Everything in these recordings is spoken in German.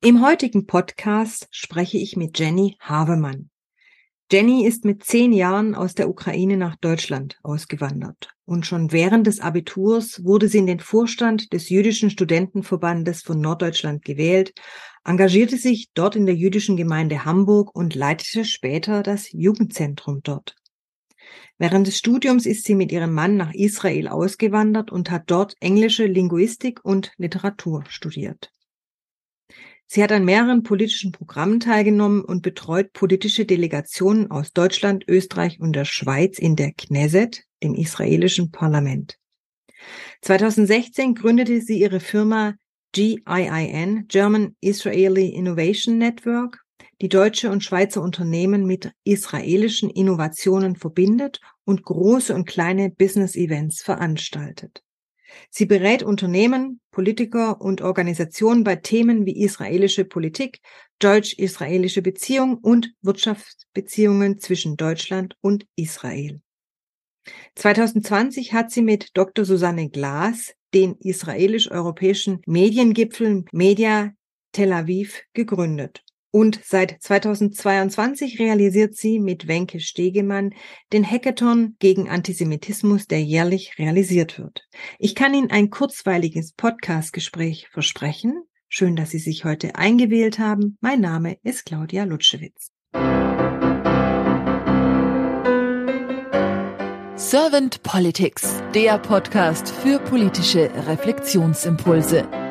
Im heutigen Podcast spreche ich mit Jenny Havemann. Jenny ist mit zehn Jahren aus der Ukraine nach Deutschland ausgewandert und schon während des Abiturs wurde sie in den Vorstand des Jüdischen Studentenverbandes von Norddeutschland gewählt, engagierte sich dort in der jüdischen Gemeinde Hamburg und leitete später das Jugendzentrum dort. Während des Studiums ist sie mit ihrem Mann nach Israel ausgewandert und hat dort englische Linguistik und Literatur studiert. Sie hat an mehreren politischen Programmen teilgenommen und betreut politische Delegationen aus Deutschland, Österreich und der Schweiz in der Knesset, dem israelischen Parlament. 2016 gründete sie ihre Firma GIIN, German Israeli Innovation Network, die deutsche und Schweizer Unternehmen mit israelischen Innovationen verbindet und große und kleine Business-Events veranstaltet. Sie berät Unternehmen, Politiker und Organisationen bei Themen wie israelische Politik, deutsch-israelische Beziehungen und Wirtschaftsbeziehungen zwischen Deutschland und Israel. 2020 hat sie mit Dr. Susanne Glas den israelisch-europäischen Mediengipfel Media Tel Aviv gegründet. Und seit 2022 realisiert sie mit Wenke Stegemann den Hackathon gegen Antisemitismus, der jährlich realisiert wird. Ich kann Ihnen ein kurzweiliges Podcastgespräch versprechen. Schön, dass Sie sich heute eingewählt haben. Mein Name ist Claudia Lutschewitz. Servant Politics, der Podcast für politische Reflexionsimpulse.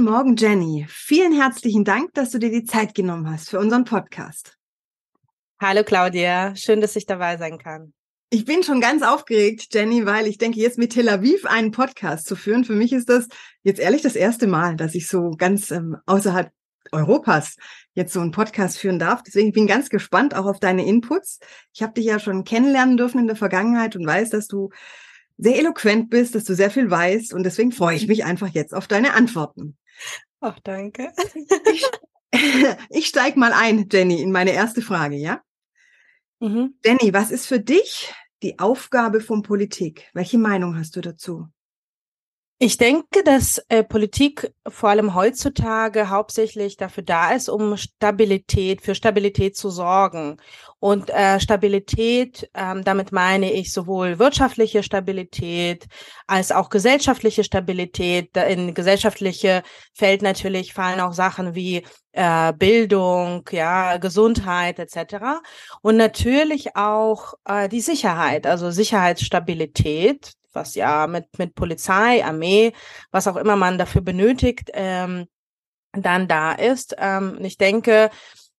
Guten Morgen, Jenny. Vielen herzlichen Dank, dass du dir die Zeit genommen hast für unseren Podcast. Hallo Claudia, schön, dass ich dabei sein kann. Ich bin schon ganz aufgeregt, Jenny, weil ich denke, jetzt mit Tel Aviv einen Podcast zu führen, für mich ist das jetzt ehrlich das erste Mal, dass ich so ganz ähm, außerhalb Europas jetzt so einen Podcast führen darf. Deswegen bin ich ganz gespannt auch auf deine Inputs. Ich habe dich ja schon kennenlernen dürfen in der Vergangenheit und weiß, dass du sehr eloquent bist, dass du sehr viel weißt und deswegen freue ich mich einfach jetzt auf deine Antworten. Ach, danke. ich, ich steig mal ein, Jenny, in meine erste Frage, ja? Mhm. Jenny, was ist für dich die Aufgabe von Politik? Welche Meinung hast du dazu? Ich denke, dass äh, Politik vor allem heutzutage hauptsächlich dafür da ist, um Stabilität, für Stabilität zu sorgen. Und äh, Stabilität, ähm, damit meine ich sowohl wirtschaftliche Stabilität als auch gesellschaftliche Stabilität. In gesellschaftliche Feld natürlich fallen auch Sachen wie äh, Bildung, ja, Gesundheit etc. Und natürlich auch äh, die Sicherheit, also Sicherheitsstabilität was ja mit, mit Polizei, Armee, was auch immer man dafür benötigt, ähm, dann da ist. Ähm, ich denke,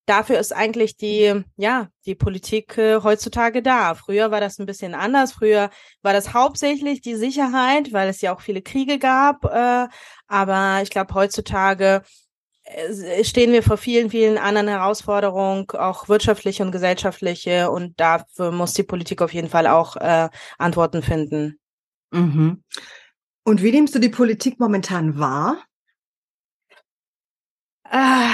dafür ist eigentlich die, ja, die Politik äh, heutzutage da. Früher war das ein bisschen anders. Früher war das hauptsächlich die Sicherheit, weil es ja auch viele Kriege gab. Äh, aber ich glaube, heutzutage äh, stehen wir vor vielen, vielen anderen Herausforderungen, auch wirtschaftliche und gesellschaftliche. Und dafür muss die Politik auf jeden Fall auch äh, Antworten finden. Mhm. Und wie nimmst du die Politik momentan wahr? Ah,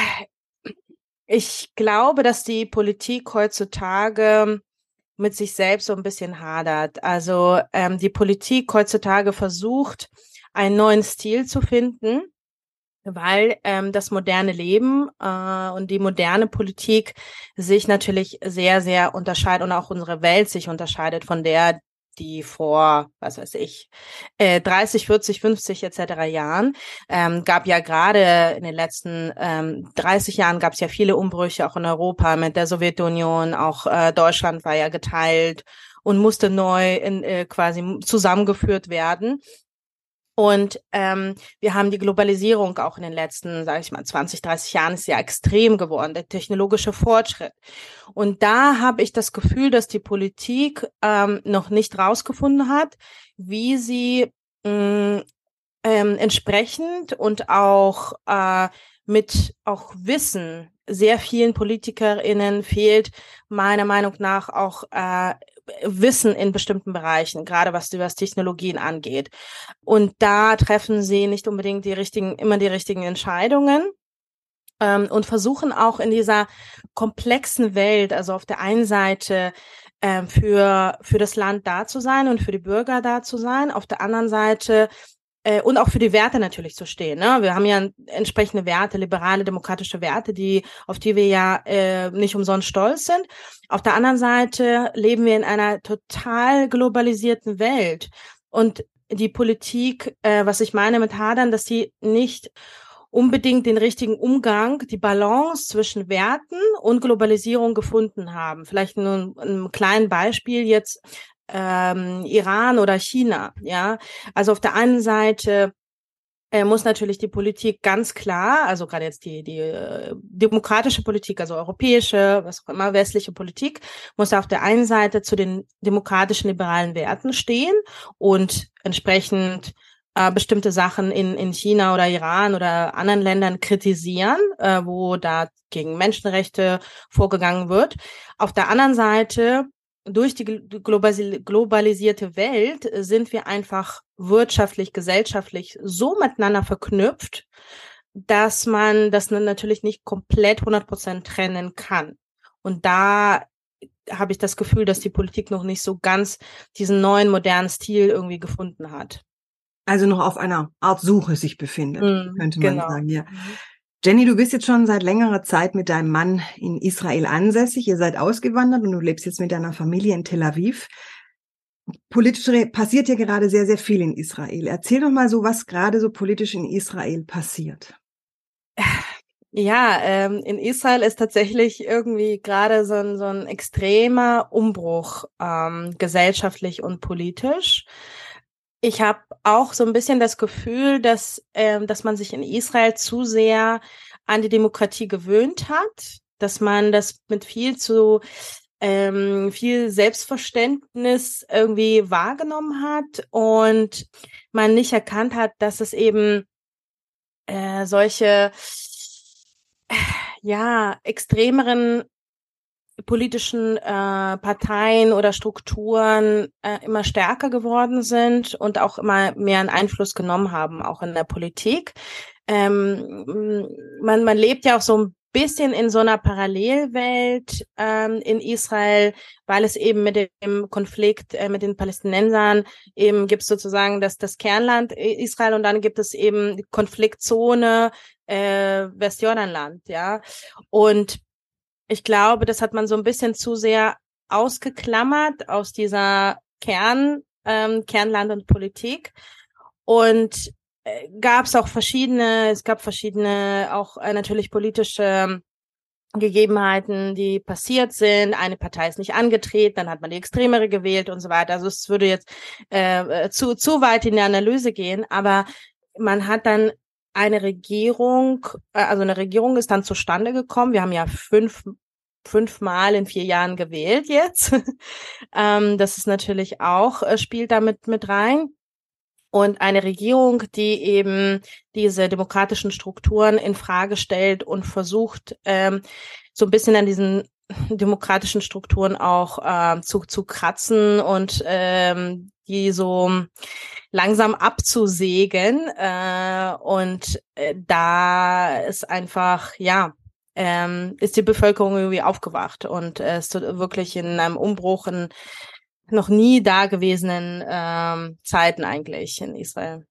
ich glaube, dass die Politik heutzutage mit sich selbst so ein bisschen hadert. Also ähm, die Politik heutzutage versucht, einen neuen Stil zu finden, weil ähm, das moderne Leben äh, und die moderne Politik sich natürlich sehr, sehr unterscheidet und auch unsere Welt sich unterscheidet von der, die vor, was weiß ich, äh, 30, 40, 50 etc. Jahren ähm, gab ja gerade in den letzten ähm, 30 Jahren gab es ja viele Umbrüche auch in Europa mit der Sowjetunion, auch äh, Deutschland war ja geteilt und musste neu in, äh, quasi zusammengeführt werden. Und ähm, wir haben die Globalisierung auch in den letzten, sage ich mal, 20, 30 Jahren ist ja extrem geworden, der technologische Fortschritt. Und da habe ich das Gefühl, dass die Politik ähm, noch nicht rausgefunden hat, wie sie mh, ähm, entsprechend und auch äh, mit auch Wissen sehr vielen PolitikerInnen fehlt meiner Meinung nach auch äh, Wissen in bestimmten Bereichen, gerade was, was Technologien angeht. Und da treffen sie nicht unbedingt die richtigen, immer die richtigen Entscheidungen. Ähm, und versuchen auch in dieser komplexen Welt, also auf der einen Seite äh, für, für das Land da zu sein und für die Bürger da zu sein, auf der anderen Seite äh, und auch für die Werte natürlich zu stehen. Ne? Wir haben ja entsprechende Werte, liberale, demokratische Werte, die auf die wir ja äh, nicht umsonst stolz sind. Auf der anderen Seite leben wir in einer total globalisierten Welt und die Politik, äh, was ich meine mit Hadern, dass sie nicht unbedingt den richtigen Umgang, die Balance zwischen Werten und Globalisierung gefunden haben. Vielleicht nur ein kleines Beispiel jetzt ähm, Iran oder China. Ja, also auf der einen Seite äh, muss natürlich die Politik ganz klar, also gerade jetzt die, die äh, demokratische Politik, also europäische, was auch immer, westliche Politik, muss auf der einen Seite zu den demokratischen liberalen Werten stehen und entsprechend äh, bestimmte Sachen in, in China oder Iran oder anderen Ländern kritisieren, äh, wo da gegen Menschenrechte vorgegangen wird. Auf der anderen Seite durch die globalisierte Welt sind wir einfach wirtschaftlich, gesellschaftlich so miteinander verknüpft, dass man das natürlich nicht komplett 100 Prozent trennen kann. Und da habe ich das Gefühl, dass die Politik noch nicht so ganz diesen neuen modernen Stil irgendwie gefunden hat. Also noch auf einer Art Suche sich befindet, mm, könnte man genau. sagen, ja. Jenny, du bist jetzt schon seit längerer Zeit mit deinem Mann in Israel ansässig. Ihr seid ausgewandert und du lebst jetzt mit deiner Familie in Tel Aviv. Politisch passiert ja gerade sehr, sehr viel in Israel. Erzähl doch mal so, was gerade so politisch in Israel passiert. Ja, ähm, in Israel ist tatsächlich irgendwie gerade so ein, so ein extremer Umbruch ähm, gesellschaftlich und politisch. Ich habe auch so ein bisschen das Gefühl, dass, ähm, dass man sich in Israel zu sehr an die Demokratie gewöhnt hat, dass man das mit viel zu ähm, viel Selbstverständnis irgendwie wahrgenommen hat und man nicht erkannt hat, dass es eben äh, solche ja extremeren politischen äh, Parteien oder Strukturen äh, immer stärker geworden sind und auch immer mehr einen Einfluss genommen haben, auch in der Politik. Ähm, man, man lebt ja auch so ein bisschen in so einer Parallelwelt ähm, in Israel, weil es eben mit dem Konflikt äh, mit den Palästinensern eben gibt es sozusagen das, das Kernland Israel und dann gibt es eben Konfliktzone äh, Westjordanland, ja. Und ich glaube, das hat man so ein bisschen zu sehr ausgeklammert aus dieser Kern, ähm, Kernland und Politik. Und äh, gab es auch verschiedene, es gab verschiedene auch äh, natürlich politische Gegebenheiten, die passiert sind. Eine Partei ist nicht angetreten, dann hat man die Extremere gewählt und so weiter. Also es würde jetzt äh, äh zu, zu weit in die Analyse gehen, aber man hat dann eine Regierung, äh, also eine Regierung ist dann zustande gekommen. Wir haben ja fünf fünfmal in vier Jahren gewählt jetzt. ähm, das ist natürlich auch, äh, spielt damit mit rein. Und eine Regierung, die eben diese demokratischen Strukturen in Frage stellt und versucht, ähm, so ein bisschen an diesen demokratischen Strukturen auch äh, zu, zu kratzen und ähm, die so langsam abzusägen. Äh, und äh, da ist einfach, ja, ähm, ist die Bevölkerung irgendwie aufgewacht und äh, ist wirklich in einem Umbruch in noch nie dagewesenen ähm, Zeiten eigentlich in Israel.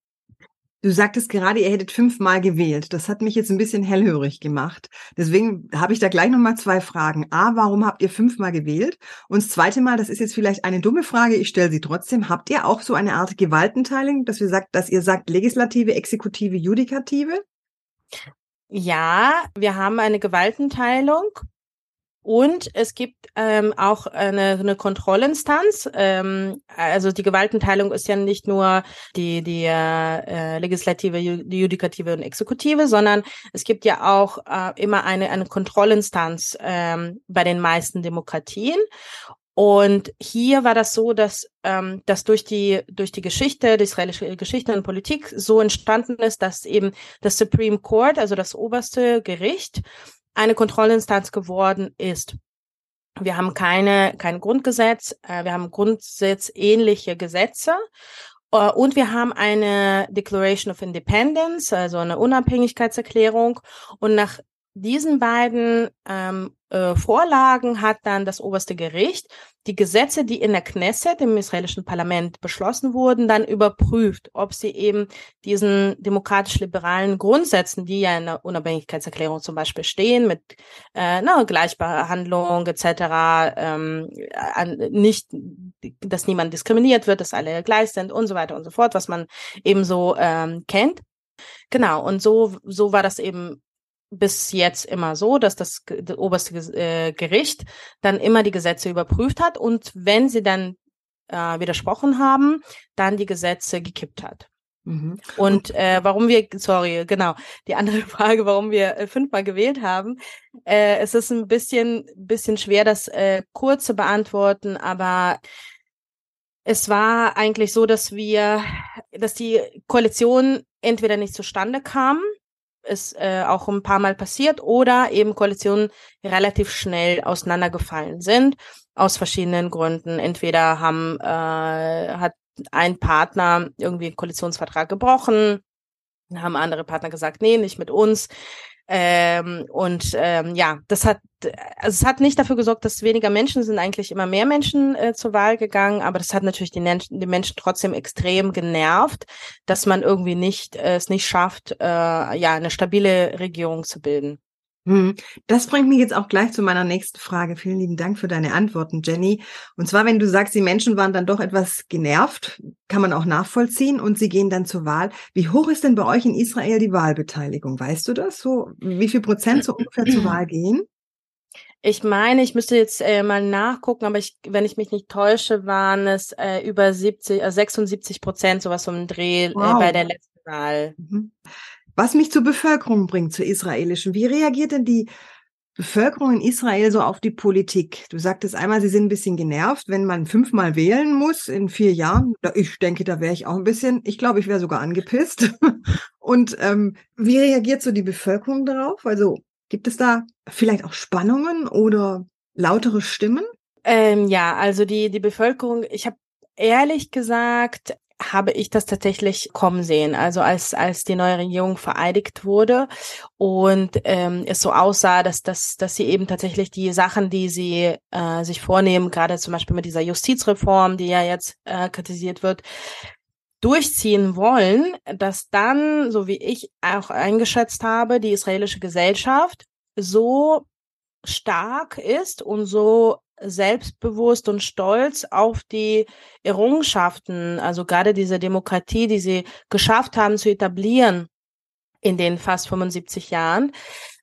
Du sagtest gerade, ihr hättet fünfmal gewählt. Das hat mich jetzt ein bisschen hellhörig gemacht. Deswegen habe ich da gleich nochmal zwei Fragen. A, warum habt ihr fünfmal gewählt? Und das zweite Mal, das ist jetzt vielleicht eine dumme Frage, ich stelle sie trotzdem. Habt ihr auch so eine Art Gewaltenteilung, dass, wir sagt, dass ihr sagt Legislative, Exekutive, Judikative? Ja, wir haben eine Gewaltenteilung und es gibt ähm, auch eine, eine Kontrollinstanz. Ähm, also die Gewaltenteilung ist ja nicht nur die, die äh, Legislative, die Judikative und Exekutive, sondern es gibt ja auch äh, immer eine, eine Kontrollinstanz ähm, bei den meisten Demokratien. Und hier war das so, dass ähm, dass durch die durch die Geschichte, die israelische Geschichte und Politik so entstanden ist, dass eben das Supreme Court, also das oberste Gericht, eine Kontrollinstanz geworden ist. Wir haben keine kein Grundgesetz, äh, wir haben grundsätzähnliche Gesetze äh, und wir haben eine Declaration of Independence, also eine Unabhängigkeitserklärung. Und nach diesen beiden ähm, äh, Vorlagen hat dann das oberste Gericht die Gesetze, die in der Knesset, im israelischen Parlament, beschlossen wurden, dann überprüft, ob sie eben diesen demokratisch-liberalen Grundsätzen, die ja in der Unabhängigkeitserklärung zum Beispiel stehen, mit äh, na, Gleichbehandlung etc., ähm, an, nicht, dass niemand diskriminiert wird, dass alle gleich sind und so weiter und so fort, was man eben so ähm, kennt. Genau, und so, so war das eben bis jetzt immer so, dass das, das oberste äh, Gericht dann immer die Gesetze überprüft hat und wenn sie dann äh, widersprochen haben, dann die Gesetze gekippt hat. Mhm. Und äh, warum wir, sorry, genau, die andere Frage, warum wir äh, fünfmal gewählt haben. Äh, es ist ein bisschen, bisschen schwer, das äh, kurz zu beantworten, aber es war eigentlich so, dass wir, dass die Koalition entweder nicht zustande kam ist äh, auch ein paar Mal passiert oder eben Koalitionen relativ schnell auseinandergefallen sind aus verschiedenen Gründen. Entweder haben äh, hat ein Partner irgendwie einen Koalitionsvertrag gebrochen, haben andere Partner gesagt, nee, nicht mit uns. Ähm, und ähm, ja, das hat, also es hat nicht dafür gesorgt, dass weniger Menschen sind, eigentlich immer mehr Menschen äh, zur Wahl gegangen, aber das hat natürlich die, die Menschen trotzdem extrem genervt, dass man irgendwie nicht äh, es nicht schafft, äh, ja, eine stabile Regierung zu bilden. Hm. Das bringt mich jetzt auch gleich zu meiner nächsten Frage. Vielen lieben Dank für deine Antworten, Jenny. Und zwar, wenn du sagst, die Menschen waren dann doch etwas genervt, kann man auch nachvollziehen und sie gehen dann zur Wahl. Wie hoch ist denn bei euch in Israel die Wahlbeteiligung? Weißt du das? So, wie viel Prozent so ungefähr zur Wahl gehen? Ich meine, ich müsste jetzt äh, mal nachgucken, aber ich, wenn ich mich nicht täusche, waren es äh, über 70, äh, 76 Prozent, sowas um den Dreh wow. äh, bei der letzten Wahl. Mhm. Was mich zur Bevölkerung bringt, zur israelischen. Wie reagiert denn die Bevölkerung in Israel so auf die Politik? Du sagtest einmal, sie sind ein bisschen genervt, wenn man fünfmal wählen muss in vier Jahren. Ich denke, da wäre ich auch ein bisschen, ich glaube, ich wäre sogar angepisst. Und ähm, wie reagiert so die Bevölkerung darauf? Also gibt es da vielleicht auch Spannungen oder lautere Stimmen? Ähm, ja, also die, die Bevölkerung, ich habe ehrlich gesagt habe ich das tatsächlich kommen sehen. Also als, als die neue Regierung vereidigt wurde und ähm, es so aussah, dass, dass, dass sie eben tatsächlich die Sachen, die sie äh, sich vornehmen, gerade zum Beispiel mit dieser Justizreform, die ja jetzt äh, kritisiert wird, durchziehen wollen, dass dann, so wie ich auch eingeschätzt habe, die israelische Gesellschaft so stark ist und so selbstbewusst und stolz auf die Errungenschaften, also gerade diese Demokratie, die sie geschafft haben zu etablieren in den fast 75 Jahren,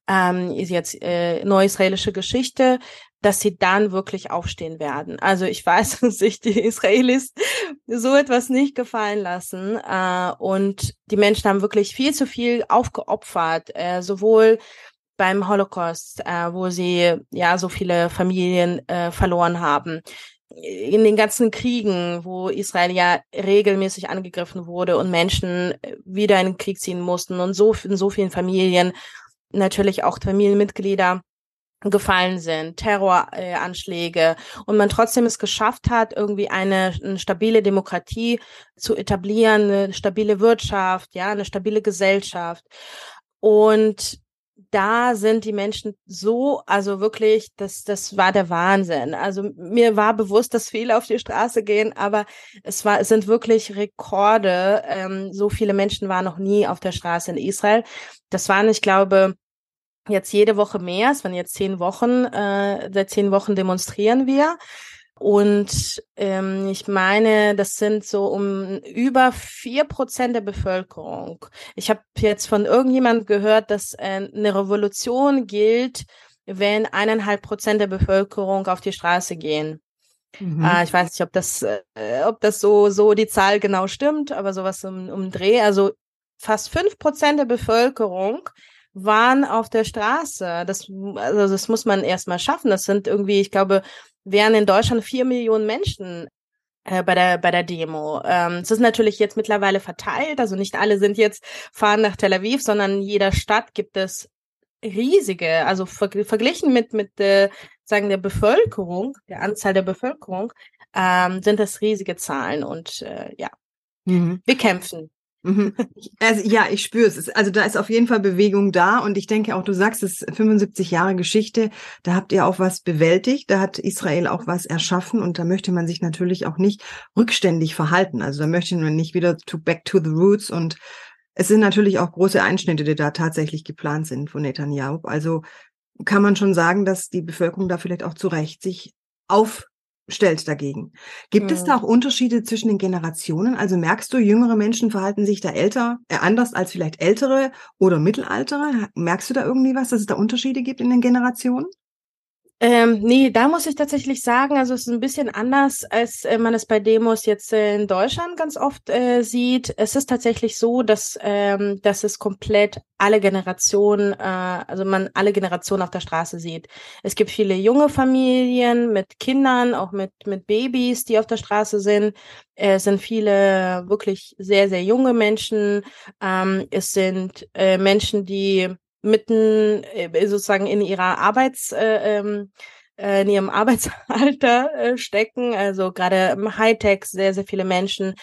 ähm, ist jetzt äh, neuisraelische Geschichte, dass sie dann wirklich aufstehen werden. Also ich weiß, dass sich die Israelis so etwas nicht gefallen lassen. Äh, und die Menschen haben wirklich viel zu viel aufgeopfert, äh, sowohl beim Holocaust, äh, wo sie ja so viele Familien äh, verloren haben. In den ganzen Kriegen, wo Israel ja regelmäßig angegriffen wurde und Menschen äh, wieder in den Krieg ziehen mussten und so in so vielen Familien natürlich auch Familienmitglieder gefallen sind, Terroranschläge und man trotzdem es geschafft hat, irgendwie eine, eine, stabile Demokratie zu etablieren, eine stabile Wirtschaft, ja, eine stabile Gesellschaft. Und da sind die Menschen so, also wirklich, das, das war der Wahnsinn. Also mir war bewusst, dass viele auf die Straße gehen, aber es war, es sind wirklich Rekorde. Ähm, so viele Menschen waren noch nie auf der Straße in Israel. Das waren, ich glaube, jetzt jede Woche mehr. Es waren jetzt zehn Wochen. Äh, seit zehn Wochen demonstrieren wir. Und ähm, ich meine, das sind so um über vier Prozent der Bevölkerung. Ich habe jetzt von irgendjemand gehört, dass äh, eine Revolution gilt, wenn eineinhalb Prozent der Bevölkerung auf die Straße gehen. Mhm. Äh, ich weiß nicht, ob das, äh, ob das so so die Zahl genau stimmt, aber sowas um, um Dreh. Also fast fünf Prozent der Bevölkerung waren auf der Straße. Das, also das muss man erstmal schaffen. Das sind irgendwie, ich glaube, wären in Deutschland vier Millionen Menschen äh, bei der bei der Demo. Ähm, es ist natürlich jetzt mittlerweile verteilt, also nicht alle sind jetzt fahren nach Tel Aviv, sondern in jeder Stadt gibt es riesige, also ver verglichen mit mit äh, sagen der Bevölkerung, der Anzahl der Bevölkerung, ähm, sind das riesige Zahlen und äh, ja, mhm. wir kämpfen. Mhm. Also ja, ich spüre es. Also da ist auf jeden Fall Bewegung da und ich denke auch, du sagst es, 75 Jahre Geschichte, da habt ihr auch was bewältigt, da hat Israel auch was erschaffen und da möchte man sich natürlich auch nicht rückständig verhalten. Also da möchte man nicht wieder to back to the roots und es sind natürlich auch große Einschnitte, die da tatsächlich geplant sind von Netanyahu. Also kann man schon sagen, dass die Bevölkerung da vielleicht auch zu Recht sich auf stellt dagegen. Gibt mhm. es da auch Unterschiede zwischen den Generationen? Also merkst du, jüngere Menschen verhalten sich da älter, äh, anders als vielleicht ältere oder mittelaltere? Merkst du da irgendwie was, dass es da Unterschiede gibt in den Generationen? Ähm, nee, da muss ich tatsächlich sagen, also es ist ein bisschen anders, als äh, man es bei Demos jetzt äh, in Deutschland ganz oft äh, sieht. Es ist tatsächlich so, dass, ähm, dass es komplett alle Generationen, äh, also man alle Generationen auf der Straße sieht. Es gibt viele junge Familien mit Kindern, auch mit, mit Babys, die auf der Straße sind. Es sind viele wirklich sehr, sehr junge Menschen. Ähm, es sind äh, Menschen, die mitten äh, sozusagen in ihrer Arbeits äh, ähm, äh, in ihrem Arbeitsalter äh, stecken. Also gerade im Hightech sehr, sehr viele Menschen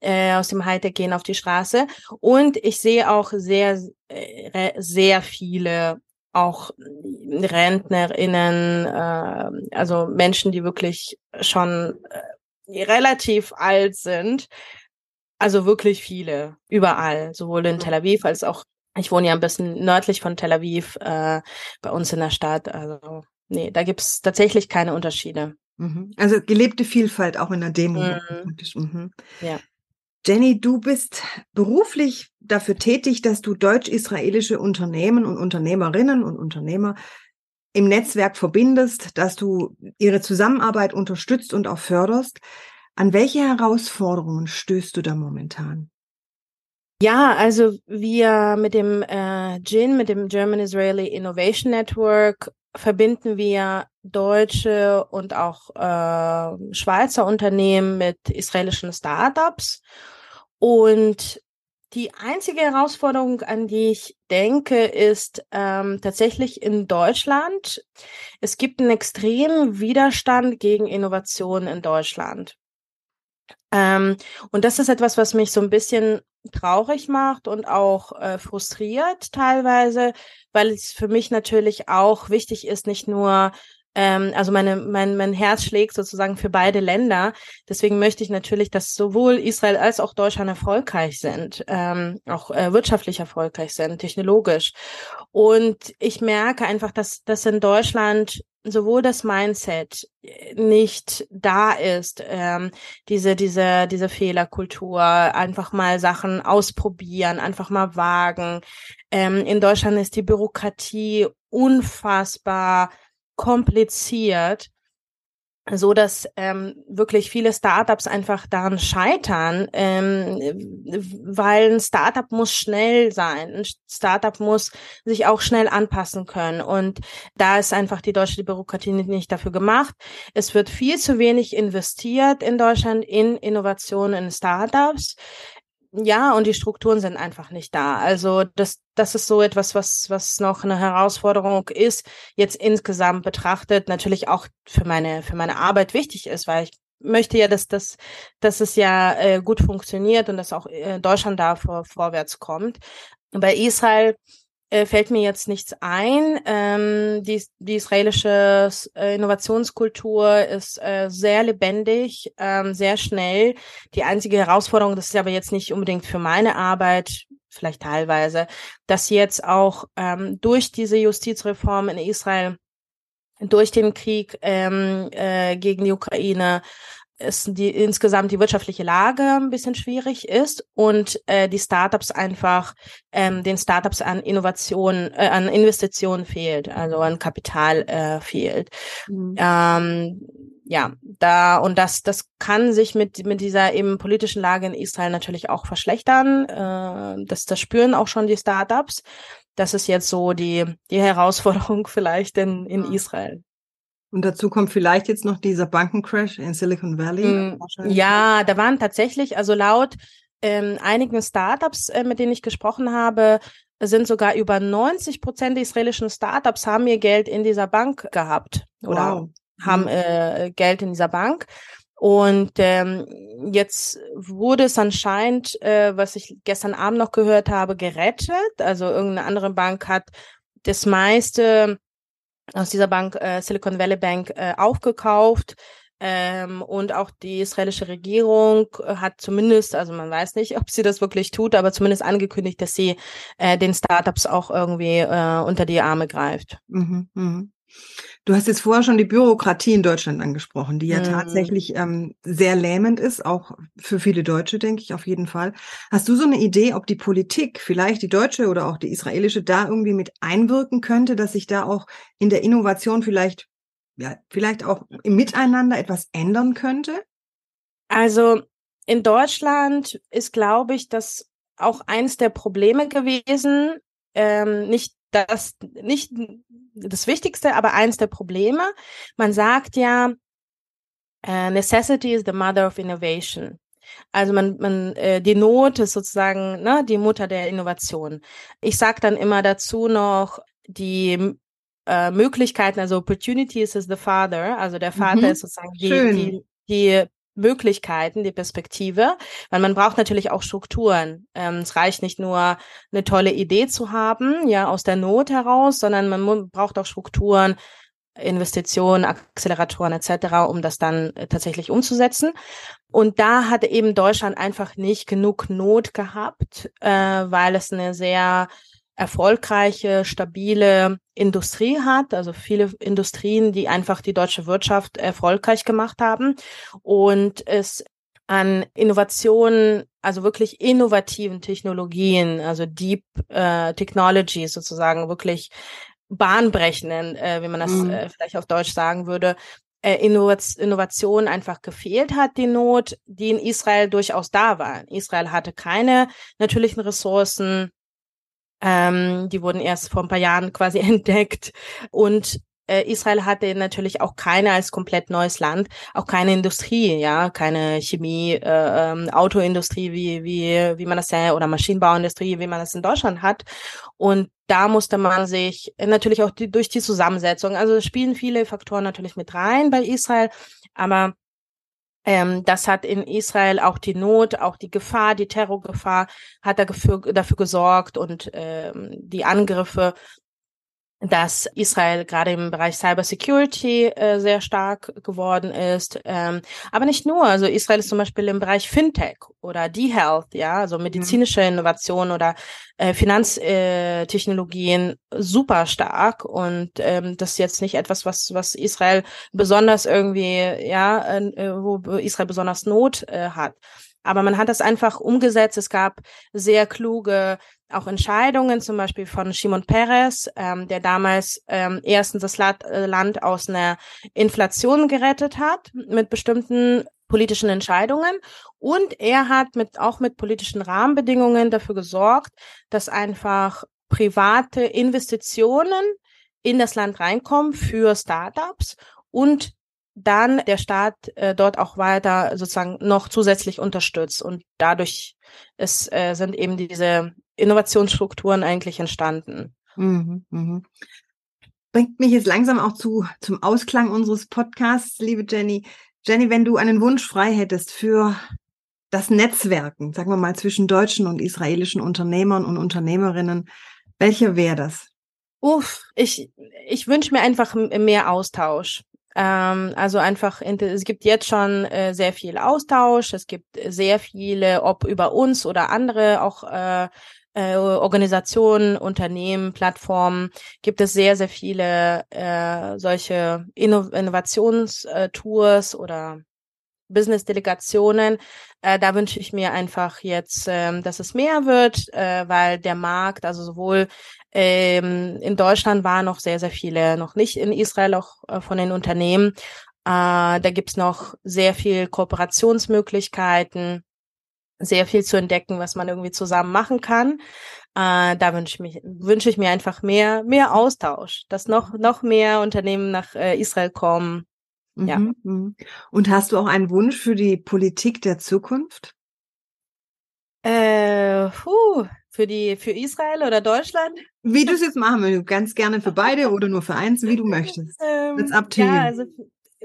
äh, aus dem Hightech gehen auf die Straße. Und ich sehe auch sehr, äh, sehr viele auch RentnerInnen, äh, also Menschen, die wirklich schon äh, relativ alt sind. Also wirklich viele, überall, sowohl in Tel Aviv als auch ich wohne ja ein bisschen nördlich von Tel Aviv, äh, bei uns in der Stadt. Also nee, da gibt's tatsächlich keine Unterschiede. Mhm. Also gelebte Vielfalt auch in der Demo. Mhm. Mhm. Ja. Jenny, du bist beruflich dafür tätig, dass du deutsch-israelische Unternehmen und Unternehmerinnen und Unternehmer im Netzwerk verbindest, dass du ihre Zusammenarbeit unterstützt und auch förderst. An welche Herausforderungen stößt du da momentan? Ja, also wir mit dem äh, GIN, mit dem German Israeli Innovation Network, verbinden wir deutsche und auch äh, Schweizer Unternehmen mit israelischen Startups. Und die einzige Herausforderung, an die ich denke, ist ähm, tatsächlich in Deutschland. Es gibt einen extremen Widerstand gegen Innovation in Deutschland. Ähm, und das ist etwas, was mich so ein bisschen traurig macht und auch äh, frustriert teilweise, weil es für mich natürlich auch wichtig ist, nicht nur ähm, also meine, mein, mein Herz schlägt sozusagen für beide Länder. Deswegen möchte ich natürlich, dass sowohl Israel als auch Deutschland erfolgreich sind, ähm, auch äh, wirtschaftlich erfolgreich sind, technologisch. Und ich merke einfach, dass, dass in Deutschland sowohl das Mindset nicht da ist, ähm, diese, diese, diese Fehlerkultur, einfach mal Sachen ausprobieren, einfach mal wagen. Ähm, in Deutschland ist die Bürokratie unfassbar kompliziert so dass ähm, wirklich viele Startups einfach daran scheitern, ähm, weil ein Startup muss schnell sein, ein Startup muss sich auch schnell anpassen können. Und da ist einfach die deutsche Bürokratie nicht dafür gemacht. Es wird viel zu wenig investiert in Deutschland in Innovationen in Startups ja, und die Strukturen sind einfach nicht da. Also das, das ist so etwas, was, was noch eine Herausforderung ist, jetzt insgesamt betrachtet, natürlich auch für meine, für meine Arbeit wichtig ist, weil ich möchte ja, dass das, dass es ja äh, gut funktioniert und dass auch äh, Deutschland da vor, vorwärts kommt. Bei Israel äh, fällt mir jetzt nichts ein. Ähm, die, die israelische äh, Innovationskultur ist äh, sehr lebendig, ähm, sehr schnell. Die einzige Herausforderung, das ist aber jetzt nicht unbedingt für meine Arbeit, vielleicht teilweise, dass jetzt auch ähm, durch diese Justizreform in Israel durch den Krieg ähm, äh, gegen die Ukraine es die insgesamt die wirtschaftliche Lage ein bisschen schwierig ist und äh, die Startups einfach ähm, den Startups an Innovation, äh, an Investitionen fehlt, also an Kapital äh, fehlt. Mhm. Ähm, ja, da und das das kann sich mit mit dieser eben politischen Lage in Israel natürlich auch verschlechtern. Äh, das das spüren auch schon die Startups. Das ist jetzt so die die Herausforderung vielleicht in in Israel. Und dazu kommt vielleicht jetzt noch dieser Bankencrash in Silicon Valley. Mm, ja, da waren tatsächlich, also laut ähm, einigen Startups, äh, mit denen ich gesprochen habe, sind sogar über 90 Prozent der israelischen Startups haben ihr Geld in dieser Bank gehabt oder wow. haben mhm. äh, Geld in dieser Bank. Und ähm, jetzt wurde es anscheinend, äh, was ich gestern Abend noch gehört habe, gerettet. Also irgendeine andere Bank hat das meiste aus dieser Bank, äh, Silicon Valley Bank, äh, aufgekauft. Ähm, und auch die israelische Regierung äh, hat zumindest, also man weiß nicht, ob sie das wirklich tut, aber zumindest angekündigt, dass sie äh, den Startups auch irgendwie äh, unter die Arme greift. Mhm, mh. Du hast jetzt vorher schon die Bürokratie in Deutschland angesprochen, die ja mhm. tatsächlich ähm, sehr lähmend ist, auch für viele Deutsche, denke ich, auf jeden Fall. Hast du so eine Idee, ob die Politik, vielleicht die deutsche oder auch die israelische, da irgendwie mit einwirken könnte, dass sich da auch in der Innovation vielleicht, ja, vielleicht auch im Miteinander etwas ändern könnte? Also in Deutschland ist, glaube ich, das auch eins der Probleme gewesen, ähm, nicht das nicht das Wichtigste, aber eins der Probleme. Man sagt ja, uh, necessity is the mother of innovation. Also man, man, äh, die Not ist sozusagen ne, die Mutter der Innovation. Ich sage dann immer dazu noch die äh, Möglichkeiten, also opportunities is the father, also der Vater mhm. ist sozusagen die, die, die Möglichkeiten, die Perspektive, weil man braucht natürlich auch Strukturen. Ähm, es reicht nicht nur eine tolle Idee zu haben, ja, aus der Not heraus, sondern man braucht auch Strukturen, Investitionen, Acceleratoren etc., um das dann äh, tatsächlich umzusetzen. Und da hat eben Deutschland einfach nicht genug Not gehabt, äh, weil es eine sehr erfolgreiche, stabile Industrie hat, also viele Industrien, die einfach die deutsche Wirtschaft erfolgreich gemacht haben und es an Innovationen, also wirklich innovativen Technologien, also Deep äh, Technologies sozusagen, wirklich bahnbrechenden, äh, wie man das mhm. äh, vielleicht auf Deutsch sagen würde, äh, Innovation einfach gefehlt hat, die Not, die in Israel durchaus da war. Israel hatte keine natürlichen Ressourcen, ähm, die wurden erst vor ein paar Jahren quasi entdeckt. Und äh, Israel hatte natürlich auch keine als komplett neues Land, auch keine Industrie, ja, keine Chemie, äh, ähm, Autoindustrie, wie, wie, wie man das ja, oder Maschinenbauindustrie, wie man das in Deutschland hat. Und da musste man sich natürlich auch die, durch die Zusammensetzung, also spielen viele Faktoren natürlich mit rein bei Israel, aber ähm, das hat in Israel auch die Not, auch die Gefahr, die Terrorgefahr hat dafür, dafür gesorgt und ähm, die Angriffe dass Israel gerade im Bereich Cybersecurity äh, sehr stark geworden ist. Ähm, aber nicht nur. Also Israel ist zum Beispiel im Bereich Fintech oder D-Health, ja, also medizinische Innovation oder äh, Finanztechnologien äh, super stark. Und ähm, das ist jetzt nicht etwas, was, was Israel besonders irgendwie, ja, äh, wo Israel besonders Not äh, hat. Aber man hat das einfach umgesetzt. Es gab sehr kluge auch Entscheidungen, zum Beispiel von Shimon Peres, ähm, der damals ähm, erstens das äh, Land aus einer Inflation gerettet hat mit bestimmten politischen Entscheidungen. Und er hat mit auch mit politischen Rahmenbedingungen dafür gesorgt, dass einfach private Investitionen in das Land reinkommen für Startups und dann der Staat äh, dort auch weiter sozusagen noch zusätzlich unterstützt. Und dadurch ist, äh, sind eben diese Innovationsstrukturen eigentlich entstanden. Mhm, mh. Bringt mich jetzt langsam auch zu, zum Ausklang unseres Podcasts, liebe Jenny. Jenny, wenn du einen Wunsch frei hättest für das Netzwerken, sagen wir mal, zwischen deutschen und israelischen Unternehmern und Unternehmerinnen, welcher wäre das? Uff, ich, ich wünsche mir einfach mehr Austausch. Ähm, also einfach, es gibt jetzt schon äh, sehr viel Austausch, es gibt sehr viele, ob über uns oder andere auch äh, äh, Organisationen, Unternehmen, Plattformen gibt es sehr, sehr viele äh, solche Inno Innovationstours oder Business-Delegationen. Äh, da wünsche ich mir einfach jetzt, äh, dass es mehr wird, äh, weil der Markt, also sowohl ähm, in Deutschland waren noch sehr, sehr viele, noch nicht in Israel, auch äh, von den Unternehmen. Äh, da gibt's noch sehr viel Kooperationsmöglichkeiten sehr viel zu entdecken, was man irgendwie zusammen machen kann. Äh, da wünsche ich, mich, wünsche ich mir einfach mehr, mehr Austausch, dass noch, noch mehr Unternehmen nach äh, Israel kommen. Ja. Mhm, mhm. Und hast du auch einen Wunsch für die Politik der Zukunft? Äh, puh, für die, für Israel oder Deutschland? Wie du es jetzt machen willst, ganz gerne für beide oder nur für eins, wie du möchtest. Ähm, ja. Also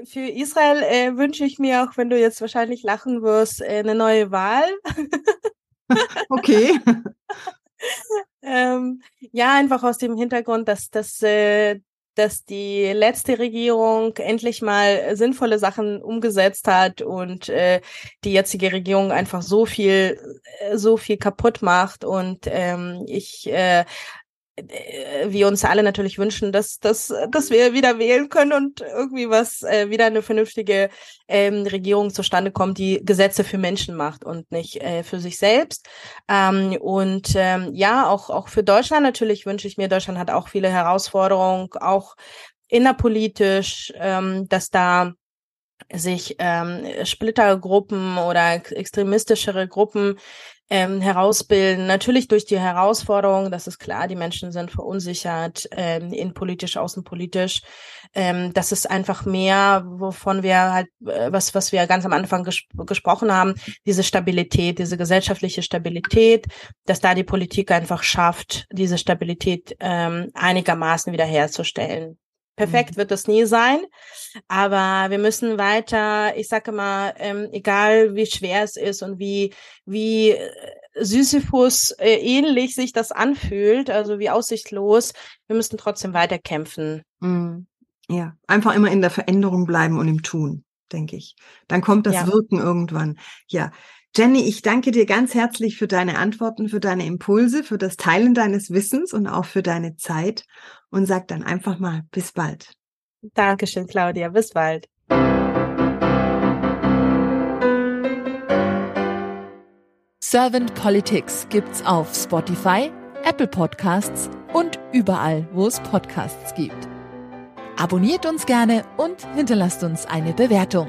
für Israel äh, wünsche ich mir auch, wenn du jetzt wahrscheinlich lachen wirst, äh, eine neue Wahl. okay. ähm, ja, einfach aus dem Hintergrund, dass, dass, äh, dass die letzte Regierung endlich mal sinnvolle Sachen umgesetzt hat und äh, die jetzige Regierung einfach so viel, äh, so viel kaputt macht. Und ähm, ich äh, äh, wir uns alle natürlich wünschen, dass, dass, dass wir wieder wählen können und irgendwie was äh, wieder eine vernünftige ähm, Regierung zustande kommt, die Gesetze für Menschen macht und nicht äh, für sich selbst. Ähm, und ähm, ja, auch, auch für Deutschland natürlich wünsche ich mir, Deutschland hat auch viele Herausforderungen, auch innerpolitisch, ähm, dass da sich ähm, Splittergruppen oder extremistischere Gruppen ähm, herausbilden. Natürlich durch die Herausforderung, das ist klar, die Menschen sind verunsichert, ähm, innenpolitisch, außenpolitisch. Ähm, das ist einfach mehr, wovon wir halt, äh, was, was wir ganz am Anfang ges gesprochen haben, diese Stabilität, diese gesellschaftliche Stabilität, dass da die Politik einfach schafft, diese Stabilität ähm, einigermaßen wiederherzustellen. Perfekt mhm. wird das nie sein, aber wir müssen weiter, ich sage mal, ähm, egal wie schwer es ist und wie, wie äh, Sisyphus äh, ähnlich sich das anfühlt, also wie aussichtslos, wir müssen trotzdem weiter kämpfen. Mhm. Ja, einfach immer in der Veränderung bleiben und im Tun, denke ich. Dann kommt das ja. Wirken irgendwann. Ja, Jenny, ich danke dir ganz herzlich für deine Antworten, für deine Impulse, für das Teilen deines Wissens und auch für deine Zeit und sag dann einfach mal bis bald. Dankeschön, Claudia. Bis bald. Servant Politics gibt's auf Spotify, Apple Podcasts und überall, wo es Podcasts gibt. Abonniert uns gerne und hinterlasst uns eine Bewertung.